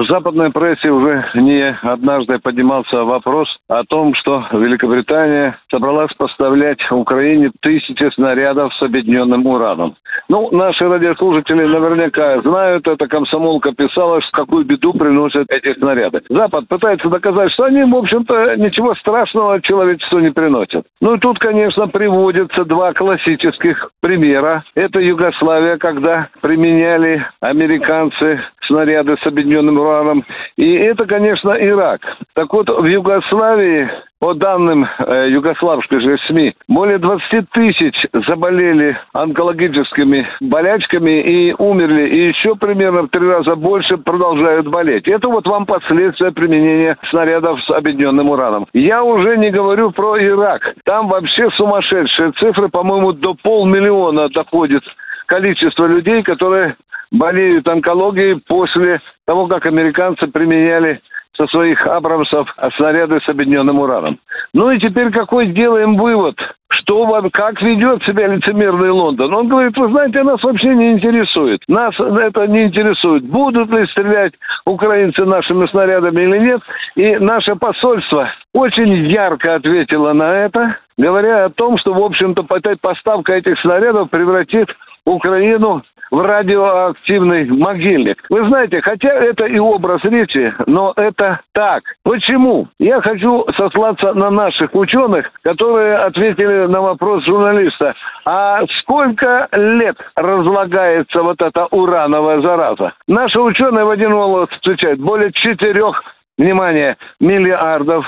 В западной прессе уже не однажды поднимался вопрос о том, что Великобритания собралась поставлять Украине тысячи снарядов с объединенным ураном. Ну, наши радиослушатели наверняка знают, это комсомолка писала, какую беду приносят эти снаряды. Запад пытается доказать, что они, в общем-то, ничего страшного человечеству не приносят. Ну и тут, конечно, приводятся два классических примера. Это Югославия, когда применяли американцы снаряды с объединенным ураном. И это, конечно, Ирак. Так вот, в Югославии по данным э, югославской же СМИ, более 20 тысяч заболели онкологическими болячками и умерли. И еще примерно в три раза больше продолжают болеть. Это вот вам последствия применения снарядов с объединенным ураном. Я уже не говорю про Ирак. Там вообще сумасшедшие цифры, по-моему, до полмиллиона доходит количество людей, которые болеют онкологией после того, как американцы применяли со своих абрамсов снаряды с объединенным ураном. Ну и теперь какой делаем вывод? Что вам, как ведет себя лицемерный Лондон? Он говорит, вы знаете, нас вообще не интересует. Нас это не интересует. Будут ли стрелять украинцы нашими снарядами или нет. И наше посольство очень ярко ответило на это, говоря о том, что, в общем-то, поставка этих снарядов превратит Украину в радиоактивный могильник. Вы знаете, хотя это и образ речи, но это так. Почему? Я хочу сослаться на наших ученых, которые ответили на вопрос журналиста. А сколько лет разлагается вот эта урановая зараза? Наши ученые в один голос отвечают, более четырех, внимание, миллиардов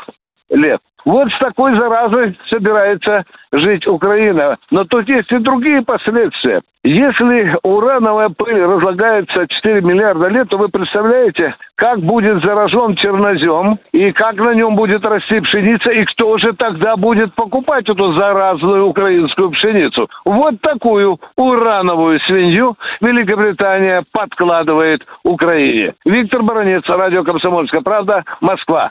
лет. Вот с такой заразой собирается жить Украина. Но тут есть и другие последствия. Если урановая пыль разлагается 4 миллиарда лет, то вы представляете, как будет заражен чернозем, и как на нем будет расти пшеница, и кто же тогда будет покупать эту заразную украинскую пшеницу. Вот такую урановую свинью Великобритания подкладывает Украине. Виктор Баранец, радио «Комсомольская правда», Москва.